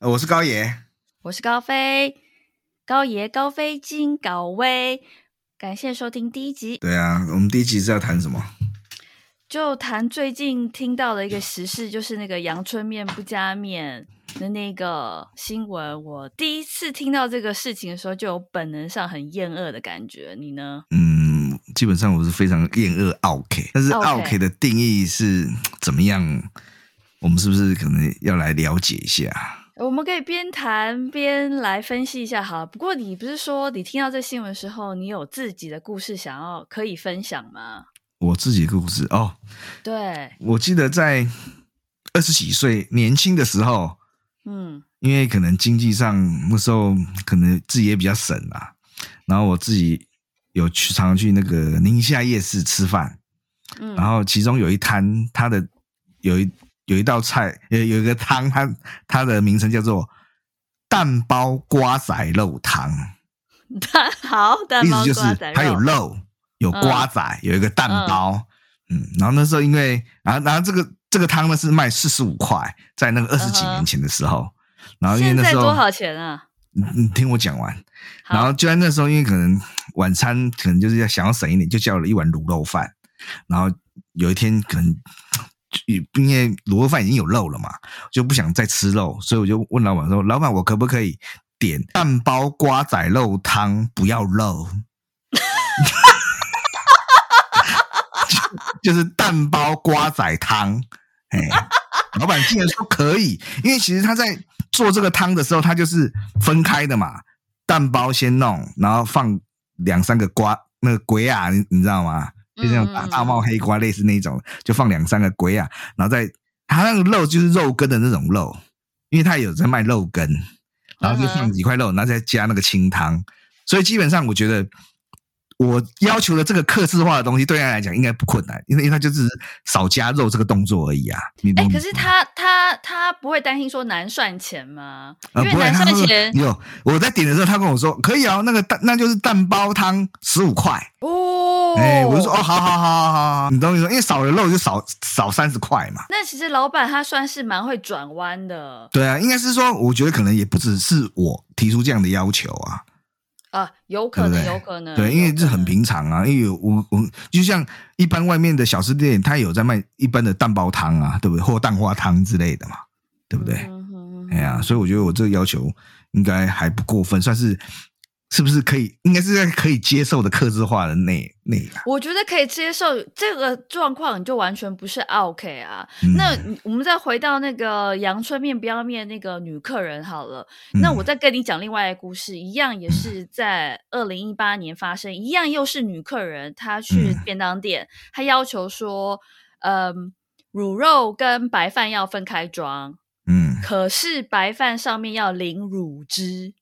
我是高爷，我是高飞，高爷高飞金高威，感谢收听第一集。对啊，我们第一集是要谈什么？就谈最近听到的一个时事，就是那个阳春面不加面的那个新闻。我第一次听到这个事情的时候，就有本能上很厌恶的感觉。你呢？嗯，基本上我是非常厌恶奥 k，但是奥 k 的定义是怎么样？我们是不是可能要来了解一下？我们可以边谈边来分析一下哈。不过你不是说你听到这新闻的时候，你有自己的故事想要可以分享吗？我自己的故事哦，对，我记得在二十几岁年轻的时候，嗯，因为可能经济上那时候可能自己也比较省啊，然后我自己有去常常去那个宁夏夜市吃饭，嗯，然后其中有一摊，它的有一。有一道菜，有有一个汤，它它的名称叫做蛋包瓜仔肉汤。蛋好，蛋包瓜仔肉，意思就是它有肉，有瓜仔，嗯、有一个蛋包。嗯，嗯，然后那时候因为，然后然后这个这个汤呢是卖四十五块，在那个二十几年前的时候。嗯、然后因为那时候多少钱啊？你你听我讲完。然后就在那时候，因为可能晚餐可能就是要想要省一点，就叫了一碗卤肉饭。然后有一天可能。因为卤肉饭已经有肉了嘛，就不想再吃肉，所以我就问老板说：“老板，我可不可以点蛋包瓜仔肉汤，不要肉？” 就，是蛋包瓜仔汤。哎，老板竟然说可以，因为其实他在做这个汤的时候，他就是分开的嘛，蛋包先弄，然后放两三个瓜，那个鬼啊，你你知道吗？就像大大帽黑瓜类似那种，就放两三个龟啊，然后再它那个肉就是肉羹的那种肉，因为它有在卖肉羹，然后就放几块肉，然后再加那个清汤，所以基本上我觉得。我要求的这个克制化的东西，对他来讲应该不困难，因为因为他就是少加肉这个动作而已啊。哎、欸，可是他他他不会担心说难算钱吗？因为难算钱。有我在点的时候，他跟我说可以啊，那个蛋那就是蛋包汤十五块哦。哎、欸，我就说哦，好好好好好，你懂我意思？因为少了肉就少少三十块嘛。那其实老板他算是蛮会转弯的。对啊，应该是说，我觉得可能也不只是我提出这样的要求啊。啊，有可能，有可能，对，因为这很平常啊，因为我我就像一般外面的小吃店，他有在卖一般的蛋包汤啊，对不对？或蛋花汤之类的嘛，对不对？哎呀，所以我觉得我这个要求应该还不过分，算是。是不是可以？应该是在可以接受的克制化的内内。我觉得可以接受这个状况，你就完全不是 OK 啊。嗯、那我们再回到那个阳春面不要面那个女客人好了。嗯、那我再跟你讲另外一个故事，一样也是在二零一八年发生，一样又是女客人，她去便当店，她要求说，嗯，乳肉跟白饭要分开装，嗯，可是白饭上面要淋乳汁。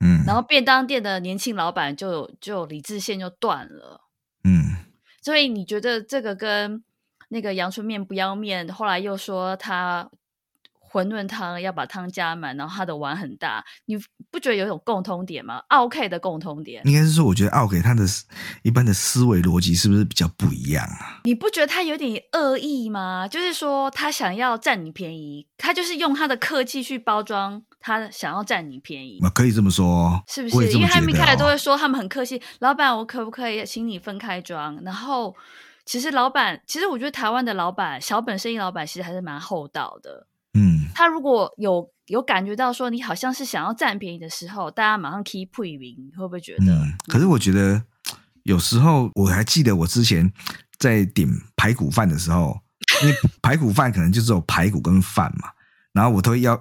嗯，然后便当店的年轻老板就就理智线就断了，嗯，所以你觉得这个跟那个阳春面不要面，后来又说他馄饨汤要把汤加满，然后他的碗很大，你不觉得有一种共通点吗？奥 K 的共通点，应该是说，我觉得奥 K 他的一般的思维逻辑是不是比较不一样啊？你不觉得他有点恶意吗？就是说他想要占你便宜，他就是用他的客气去包装。他想要占你便宜，可以这么说，是不是？因为他们一开始都会说他们很客气，老板，我可不可以请你分开装？然后，其实老板，其实我觉得台湾的老板，小本生意老板其实还是蛮厚道的。嗯，他如果有有感觉到说你好像是想要占便宜的时候，大家马上 keep 配名，你会不会觉得？嗯，可是我觉得有时候我还记得我之前在点排骨饭的时候，因为排骨饭可能就只有排骨跟饭嘛，然后我都要。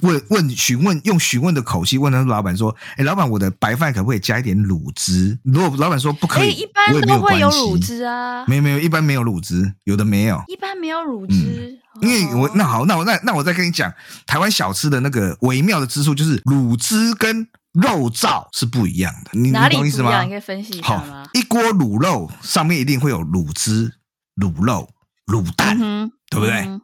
问问询问，用询问的口气问他老板说：“哎，老板，我的白饭可不可以加一点卤汁？”如果老板说不可以，一般都会有卤汁啊。没有没有，一般没有卤汁，有的没有。一般没有卤汁，嗯、因为我那好，那我那那我再跟你讲，台湾小吃的那个微妙的之处就是卤汁跟肉燥是不一样的。你哪里懂意思吗？你可以分析一下吗？好，一锅卤肉上面一定会有卤汁、卤肉、卤蛋，嗯、对不对？嗯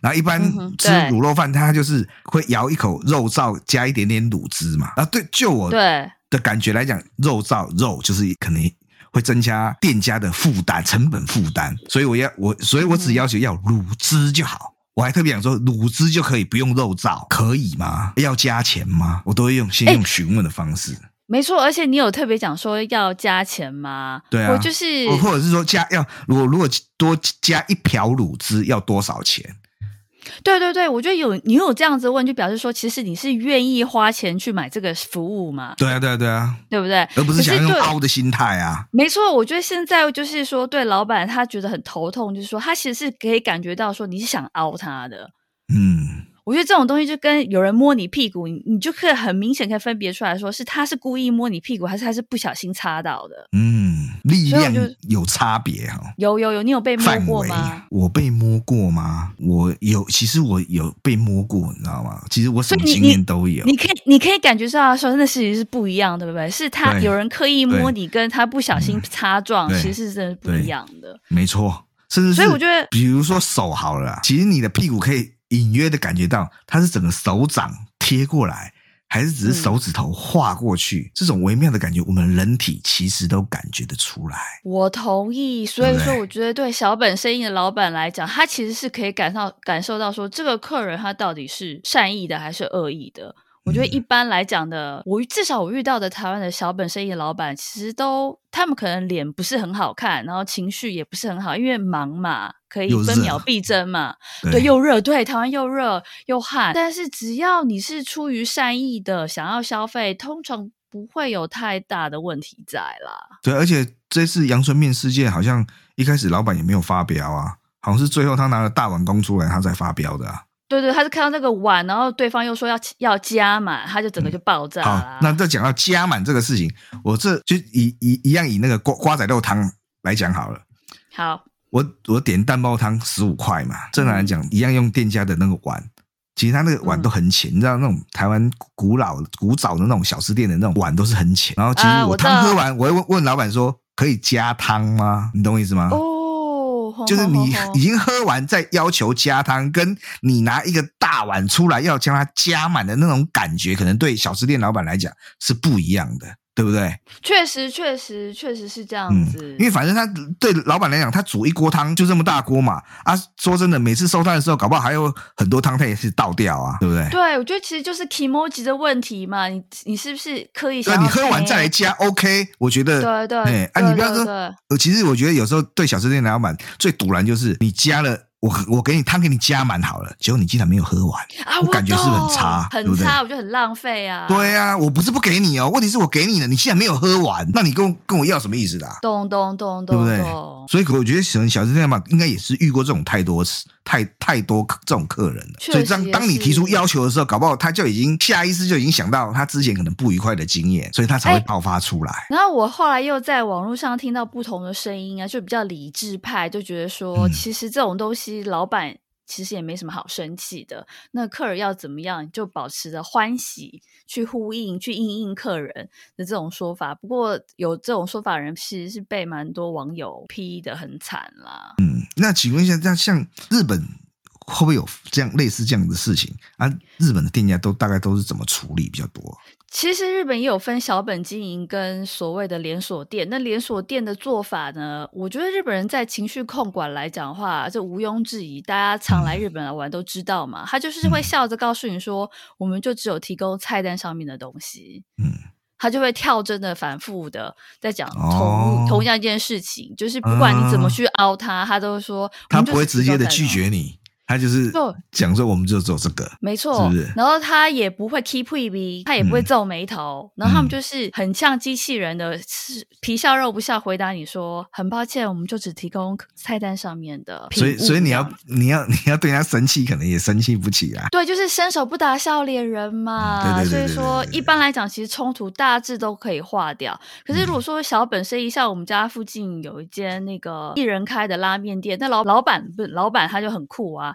然后一般吃卤肉饭，它就是会舀一口肉燥，加一点点卤汁嘛。然后对，就我的感觉来讲，肉燥肉就是可能会增加店家的负担、成本负担。所以我要我，所以我只要求要卤汁就好，我还特别想说，卤汁就可以不用肉燥，可以吗？要加钱吗？我都会用先用询问的方式。没错，而且你有特别讲说要加钱吗？对啊，我就是，或者是说加要，如果如果多加一瓢卤汁要多少钱？对对对，我觉得有你有这样子问，就表示说其实你是愿意花钱去买这个服务嘛？对啊，对啊，对啊，对不对？而不是想用凹的心态啊。没错，我觉得现在就是说，对老板他觉得很头痛，就是说他其实是可以感觉到说你是想凹他的。嗯。我觉得这种东西就跟有人摸你屁股，你你就可以很明显可以分别出来说，是他是故意摸你屁股，还是他是不小心擦到的。嗯，力量有差别哈。有有有，你有被摸过吗？我被摸过吗？我有，其实我有被摸过，你知道吗？其实我什么经验都有。你，你可以你可以感觉到说，那事情是不一样的，对不对？是他有人刻意摸你，跟他不小心擦撞，其实是真的不一样的。没错，甚至，所以我觉得，比如说手好了，其实你的屁股可以。隐约的感觉到它是整个手掌贴过来，还是只是手指头划过去？嗯、这种微妙的感觉，我们人体其实都感觉得出来。我同意，所以说我觉得对小本生意的老板来讲，他其实是可以感到感受到说，这个客人他到底是善意的还是恶意的。我觉得一般来讲的，我至少我遇到的台湾的小本生意的老板，其实都他们可能脸不是很好看，然后情绪也不是很好，因为忙嘛，可以分秒必争嘛，对，又热，对，台湾又热又旱，但是只要你是出于善意的想要消费，通常不会有太大的问题在啦。对，而且这次阳春面事件，好像一开始老板也没有发飙啊，好像是最后他拿了大碗公出来，他才发飙的啊。对对，他是看到那个碗，然后对方又说要要加满，他就整个就爆炸了。好，那再讲到加满这个事情，我这就以以一样以那个瓜瓜仔肉汤来讲好了。好，我我点蛋包汤十五块嘛，正常来讲一样用店家的那个碗，其实他那个碗都很浅，嗯、你知道那种台湾古老古早的那种小吃店的那种碗都是很浅。然后其实我汤喝完，我会问问老板说可以加汤吗？你懂我意思吗？哦。就是你已经喝完再要求加汤，跟你拿一个大碗出来要将它加满的那种感觉，可能对小吃店老板来讲是不一样的。对不对？确实，确实，确实是这样子。嗯、因为反正他对老板来讲，他煮一锅汤就这么大锅嘛。啊，说真的，每次收摊的时候，搞不好还有很多汤，他也是倒掉啊，对不对？对，我觉得其实就是 kimochi 的问题嘛。你你是不是可以？那，你喝完再来加，OK？我觉得对对。哎，啊，你不要说。呃，其实我觉得有时候对小吃店老板最堵然就是你加了。我我给你汤给你加满好了，结果你竟然没有喝完，啊、我感觉是是很差？很差，对对，我觉得很浪费啊。对啊，我不是不给你哦，问题是我给你了，你竟然没有喝完，那你跟我跟我要什么意思的、啊？咚咚咚咚，对不对？所以我觉得可能小这样嘛，应该也是遇过这种太多次。太太多这种客人了，所以当当你提出要求的时候，搞不好他就已经下意识就已经想到他之前可能不愉快的经验，所以他才会爆发出来。然后我后来又在网络上听到不同的声音啊，就比较理智派，就觉得说，其实这种东西老板其实也没什么好生气的。那客人要怎么样，就保持着欢喜去呼应、去应应客人的这种说法。不过有这种说法人，其实是被蛮多网友批得很惨啦。嗯。那请问一下，这样像日本会不会有这样类似这样的事情啊？日本的店家都大概都是怎么处理比较多？其实日本也有分小本经营跟所谓的连锁店。那连锁店的做法呢？我觉得日本人在情绪控管来讲的话，这毋庸置疑。大家常来日本来玩都知道嘛，他就是会笑着告诉你说，嗯、我们就只有提供菜单上面的东西。嗯。他就会跳针的、反复的在讲同、哦、同样一件事情，就是不管你怎么去凹他，嗯、他都说他不会直接的拒绝你。他就是讲说，我们就做这个，没错，是不是？然后他也不会 keep 一逼，他也不会皱眉头，然后他们就是很像机器人的，皮笑肉不笑回答你说，很抱歉，我们就只提供菜单上面的。所以，所以你要，你要，你要对他生气，可能也生气不起来。对，就是伸手不打笑脸人嘛。对对对。所以说，一般来讲，其实冲突大致都可以化掉。可是如果说小本生意，像我们家附近有一间那个一人开的拉面店，那老老板不是老板，他就很酷啊。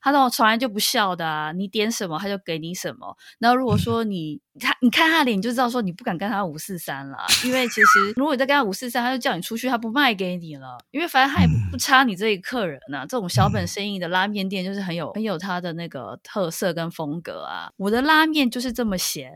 他那种从来就不笑的啊，你点什么他就给你什么。然后如果说你他你看他脸，你就知道说你不敢跟他五四三了，因为其实如果你再跟他五四三，他就叫你出去，他不卖给你了。因为反正他也不差你这一客人呐、啊。这种小本生意的拉面店就是很有很有他的那个特色跟风格啊。我的拉面就是这么咸，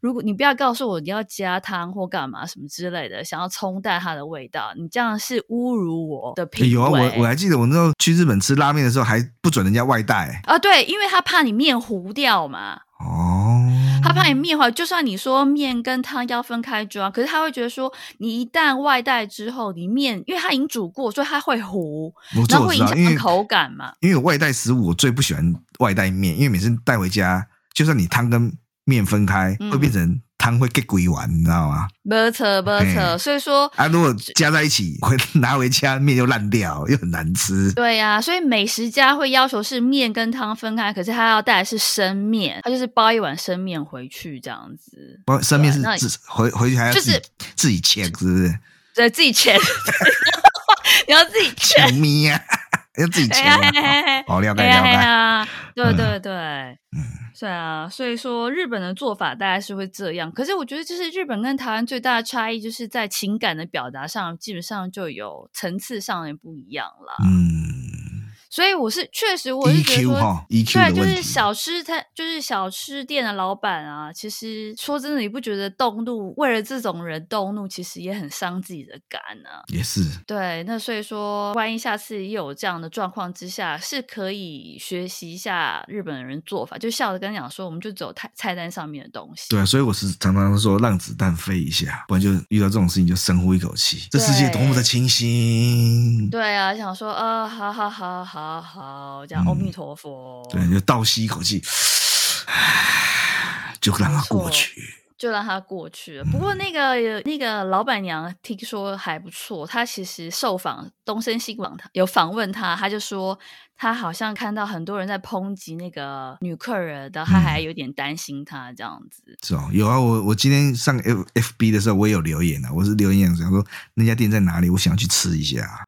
如果你不要告诉我你要加汤或干嘛什么之类的，想要冲淡它的味道，你这样是侮辱我的品味。有啊，我我还记得我那时候去日本吃拉面的时候，还不准人家外带。啊，对，因为他怕你面糊掉嘛。哦，他怕你面坏，就算你说面跟汤要分开装，可是他会觉得说，你一旦外带之后，你面因为它已经煮过，所以它会糊，然后会影响口感嘛。因为外带食物，我最不喜欢外带面，因为每次带回家，就算你汤跟面分开，嗯、会变成。汤会给鬼丸，你知道吗？没错，没错。所以说啊，如果加在一起，会拿回家面就烂掉，又很难吃。对呀、啊，所以美食家会要求是面跟汤分开，可是他要带的是生面，他就是包一碗生面回去这样子。包生面是自回回去还要自己、就是、自己切，是不是？对，自己切，你要自己切 要自己切。哦，了解了解。对对对。嗯对啊，所以说日本的做法大概是会这样，可是我觉得就是日本跟台湾最大的差异，就是在情感的表达上，基本上就有层次上的不一样了。嗯。所以我是确实，我是觉得说，对，就是小吃摊，就是小吃店的老板啊。其实说真的，你不觉得动怒，为了这种人动怒，其实也很伤自己的肝呢？也是。对，那所以说，万一下次也有这样的状况之下，是可以学习一下日本人做法，就笑着跟他讲说，我们就走菜菜单上面的东西。对啊，所以我是常常说，让子弹飞一下，不然就遇到这种事情就深呼一口气，这世界多么的清新。对啊，想说，啊、呃，好好好好。好好，这样阿弥陀佛。对，就倒吸一口气，就让它过去，就让它过去了。不过那个那个老板娘听说还不错，她其实受访东森新闻，有访问她，她就说她好像看到很多人在抨击那个女客人的，她还有点担心她这样子。是哦，有啊，我我今天上 F F B 的时候，我也有留言啊，我是留言想说那家店在哪里，我想去吃一下。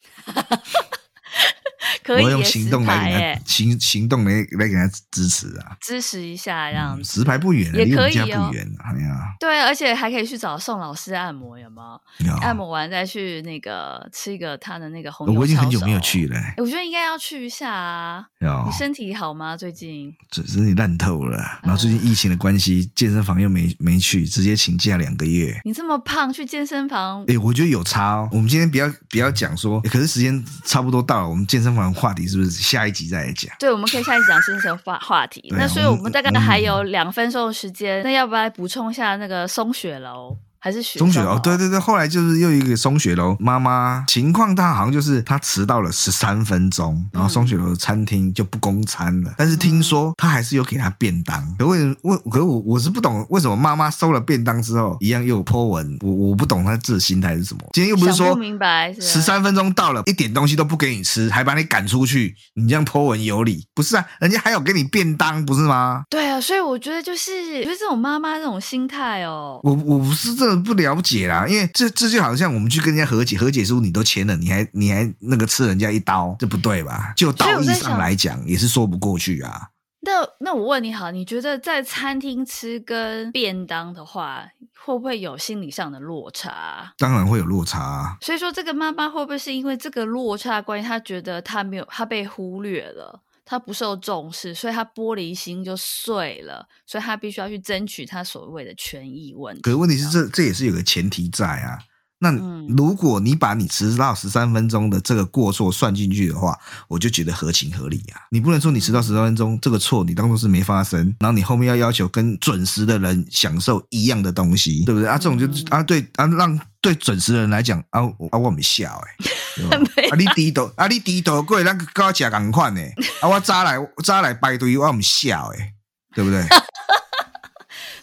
可以我用行动来给他行行动来来给他支持啊，支持一下这样子。石牌不远，也可以哦，不远。哎呀，对，而且还可以去找宋老师按摩，有吗？按摩完再去那个吃一个他的那个红。我已经很久没有去了。我觉得应该要去一下啊。你身体好吗？最近？身体烂透了，然后最近疫情的关系，健身房又没没去，直接请假两个月。你这么胖，去健身房？哎，我觉得有差哦。我们今天不要不要讲说，可是时间差不多到了，我们健身房。话题是不是下一集再来讲？对，我们可以下一集讲生成话话题。那所以我们大概还有两分钟的时间，那要不要来补充一下那个松雪楼？还是雪松雪楼？对对对，后来就是又一个松雪楼妈妈情况，她好像就是她迟到了十三分钟，然后松雪楼的餐厅就不供餐了。但是听说她还是有给她便当。可为为可我我是不懂为什么妈妈收了便当之后一样又有 po 文，我我不懂她这心态是什么。今天又不是说不明白十三分钟到了，一点东西都不给你吃，还把你赶出去，你这样 po 文有理？不是啊，人家还有给你便当，不是吗？对啊，所以我觉得就是我觉得这种妈妈这种心态哦，我我不是这。不了解啦，因为这这就好像我们去跟人家和解，和解书你都签了，你还你还那个刺人家一刀，这不对吧？就道义上来讲，也是说不过去啊。那那我问你好，你觉得在餐厅吃跟便当的话，会不会有心理上的落差？当然会有落差。所以说，这个妈妈会不会是因为这个落差关系，她觉得她没有，她被忽略了？他不受重视，所以他玻璃心就碎了，所以他必须要去争取他所谓的权益问题。可是问题是这，这这也是有个前提在啊。那如果你把你迟到十三分钟的这个过错算进去的话，我就觉得合情合理啊。你不能说你迟到十三分钟这个错你当做是没发生，然后你后面要要求跟准时的人享受一样的东西，对不对啊？这种就啊对啊，让对准时的人来讲啊啊我没笑哎，啊你低头啊你低头过来，那个跟我吃同款呢，啊我早来早来排队我没笑哎，对不对？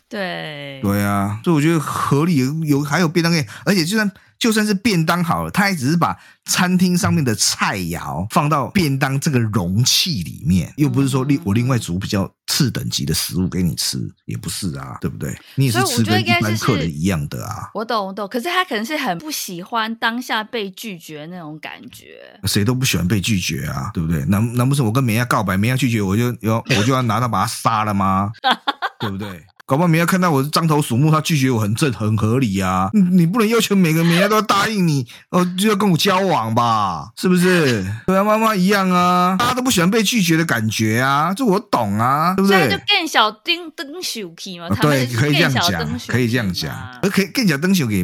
对对啊，所以我觉得合理有，有还有便当店，而且就算就算是便当好了，他也只是把餐厅上面的菜肴放到便当这个容器里面，又不是说另我另外煮比较次等级的食物给你吃，也不是啊，对不对？你也是吃跟一般客人一样的啊。我懂我懂，可是他可能是很不喜欢当下被拒绝那种感觉。谁都不喜欢被拒绝啊，对不对？难难不成我跟梅亚告白，梅亚拒绝我就要我就要拿刀把他杀了吗？对不对？搞不好明天看到我獐头鼠目，他拒绝我很正很合理啊！你不能要求每个明家都要答应你，哦，就要跟我交往吧？是不是？对啊，妈妈一样啊，大家都不喜欢被拒绝的感觉啊，这我懂啊，对不对？就更小灯灯手气嘛，对，可以这样讲，可以这样讲，而可以更小灯手给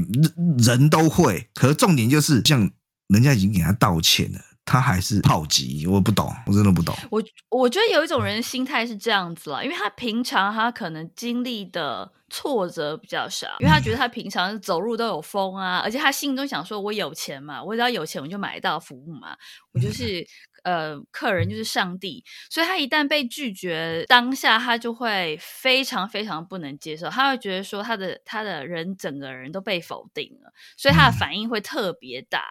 人都会，可是重点就是，像人家已经给他道歉了。他他还是炮击？我不懂，我真的不懂。我我觉得有一种人心态是这样子啦，因为他平常他可能经历的挫折比较少，因为他觉得他平常走路都有风啊，而且他心中想说，我有钱嘛，我只要有钱我就买到服务嘛，我就 是。呃，客人就是上帝，所以他一旦被拒绝，当下他就会非常非常不能接受，他会觉得说他的他的人整个人都被否定了，所以他的反应会特别大。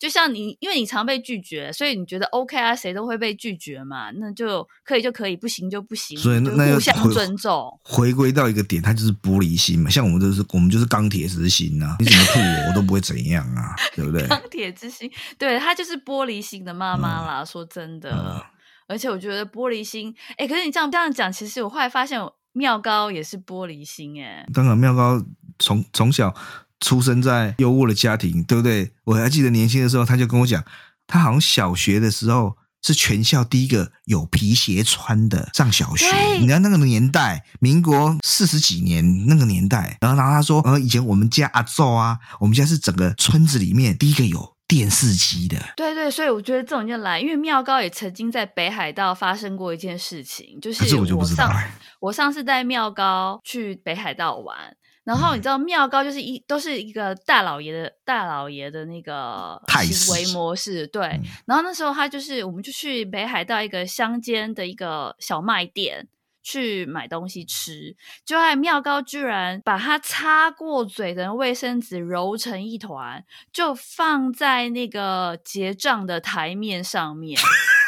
就像你，因为你常被拒绝，所以你觉得 OK 啊，谁都会被拒绝嘛，那就可以就可以，不行就不行，所以那就互相尊重。回归到一个点，他就是玻璃心嘛，像我们就是我们就是钢铁之心啊，你怎么吐我，我都不会怎样啊，对不对？钢铁之心，对，他就是玻璃心的妈妈啦，嗯、说。真的，嗯、而且我觉得玻璃心，哎，可是你这样这样讲，其实我后来发现妙高也是玻璃心，哎，当然妙高从从小出生在优渥的家庭，对不对？我还记得年轻的时候，他就跟我讲，他好像小学的时候是全校第一个有皮鞋穿的上小学。你知道那个年代，民国四十几年那个年代，然后然后他说，呃，以前我们家阿祖啊，我们家是整个村子里面第一个有。电视机的，对对，所以我觉得这种就来，因为妙高也曾经在北海道发生过一件事情，就是 我上我，上次带妙高去北海道玩，然后你知道妙高就是一都是一个大老爷的大老爷的那个行为模式，对，嗯、然后那时候他就是我们就去北海道一个乡间的一个小卖店。去买东西吃，就爱妙高居然把他擦过嘴的卫生纸揉成一团，就放在那个结账的台面上面。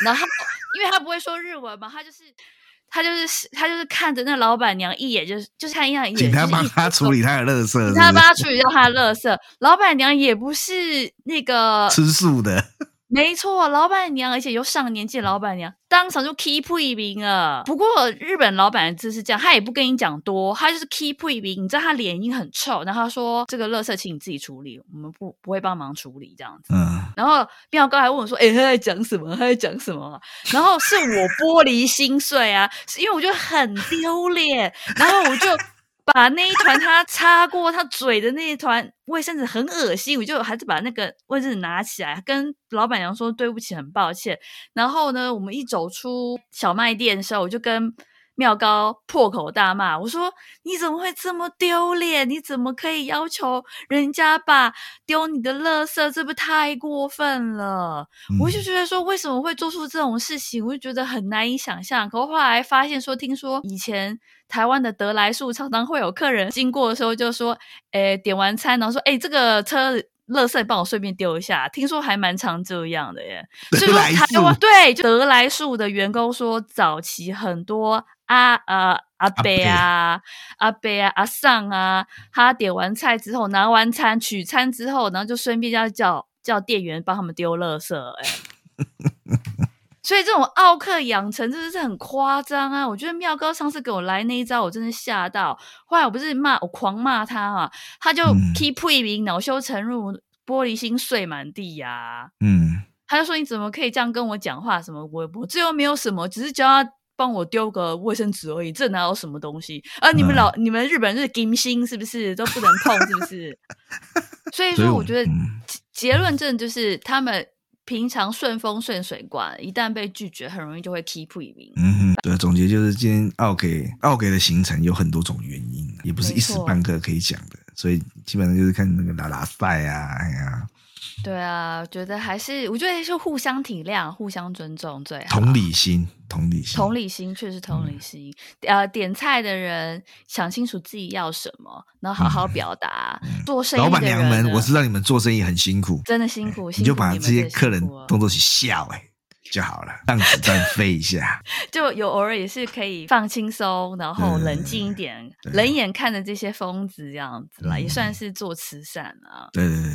然后，因为他不会说日文嘛，他就是他就是他就是看着那老板娘一眼，就是就是看一眼，请他帮他处理他的垃圾，请他帮他处理掉他的垃圾。老板娘也不是那个吃素的。没错，老板娘，而且又上年纪的老板娘，当场就 keep 一名了。不过日本老板就是这样，他也不跟你讲多，他就是 keep 一名。你知道他脸已经很臭，然后他说：“这个垃圾请你自己处理，我们不不会帮忙处理这样子。”嗯。然后妙高还问我说：“哎，他在讲什么？他在讲什么？”然后是我玻璃心碎啊，是因为我觉得很丢脸，然后我就。把那一团他擦过他嘴的那一团卫生纸很恶心，我就还是把那个卫生纸拿起来，跟老板娘说对不起，很抱歉。然后呢，我们一走出小卖店的时候，我就跟妙高破口大骂，我说：“你怎么会这么丢脸？你怎么可以要求人家把丢你的垃圾？这不太过分了？”嗯、我就觉得说，为什么会做出这种事情？我就觉得很难以想象。可后来发现说，听说以前。台湾的得来树常常会有客人经过的时候就说：“诶，点完餐然后说，诶，这个车垃圾帮我顺便丢一下。”听说还蛮常这样的耶。所以说台湾对就得来树的员工说，早期很多阿呃阿伯啊、阿伯啊、阿尚啊，他点完菜之后拿完餐取餐之后，然后就顺便要叫叫店员帮他们丢垃圾。哎 所以这种奥克养成真的是很夸张啊！我觉得妙高上次给我来那一招，我真的吓到。后来我不是骂我狂骂他啊，他就 keep 一名恼羞成怒，玻璃心碎满地呀、啊。嗯，他就说你怎么可以这样跟我讲话？什么我我最后没有什么，只是叫他帮我丢个卫生纸而已，这哪有什么东西？啊，你们老、嗯、你们日本人是金星是不是都不能碰是不是？所以说，我觉得结论证就是他们。平常顺风顺水惯，一旦被拒绝，很容易就会 keep 一名。嗯哼，对，总结就是今天奥给奥给的行程有很多种原因，也不是一时半刻可以讲的，所以基本上就是看那个拉拉赛啊，哎呀。对啊，我觉得还是，我觉得是互相体谅、互相尊重最好。同理心，同理心，同理心，确实同理心。嗯、呃，点菜的人想清楚自己要什么，然后好好表达。嗯、做生意老板娘们，我知道你们做生意很辛苦，真的辛苦，你就把这些客人当作起笑哎就好了，让子弹 飞一下。就有偶尔也是可以放轻松，然后冷静一点，冷眼看着这些疯子这样子啦，嗯、也算是做慈善啊。对对对。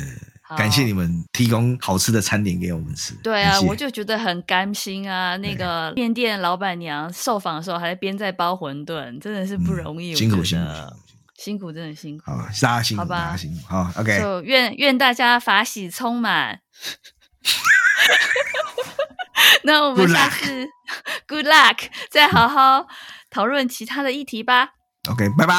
感谢你们提供好吃的餐点给我们吃。对啊，我就觉得很甘心啊。那个面店老板娘受访的时候还在边在包馄饨，真的是不容易。辛苦辛苦辛苦，真的辛苦。好，大家辛苦，大家辛苦。好，OK。就愿愿大家法喜充满。那我们下次 Good luck，再好好讨论其他的议题吧。OK，拜拜。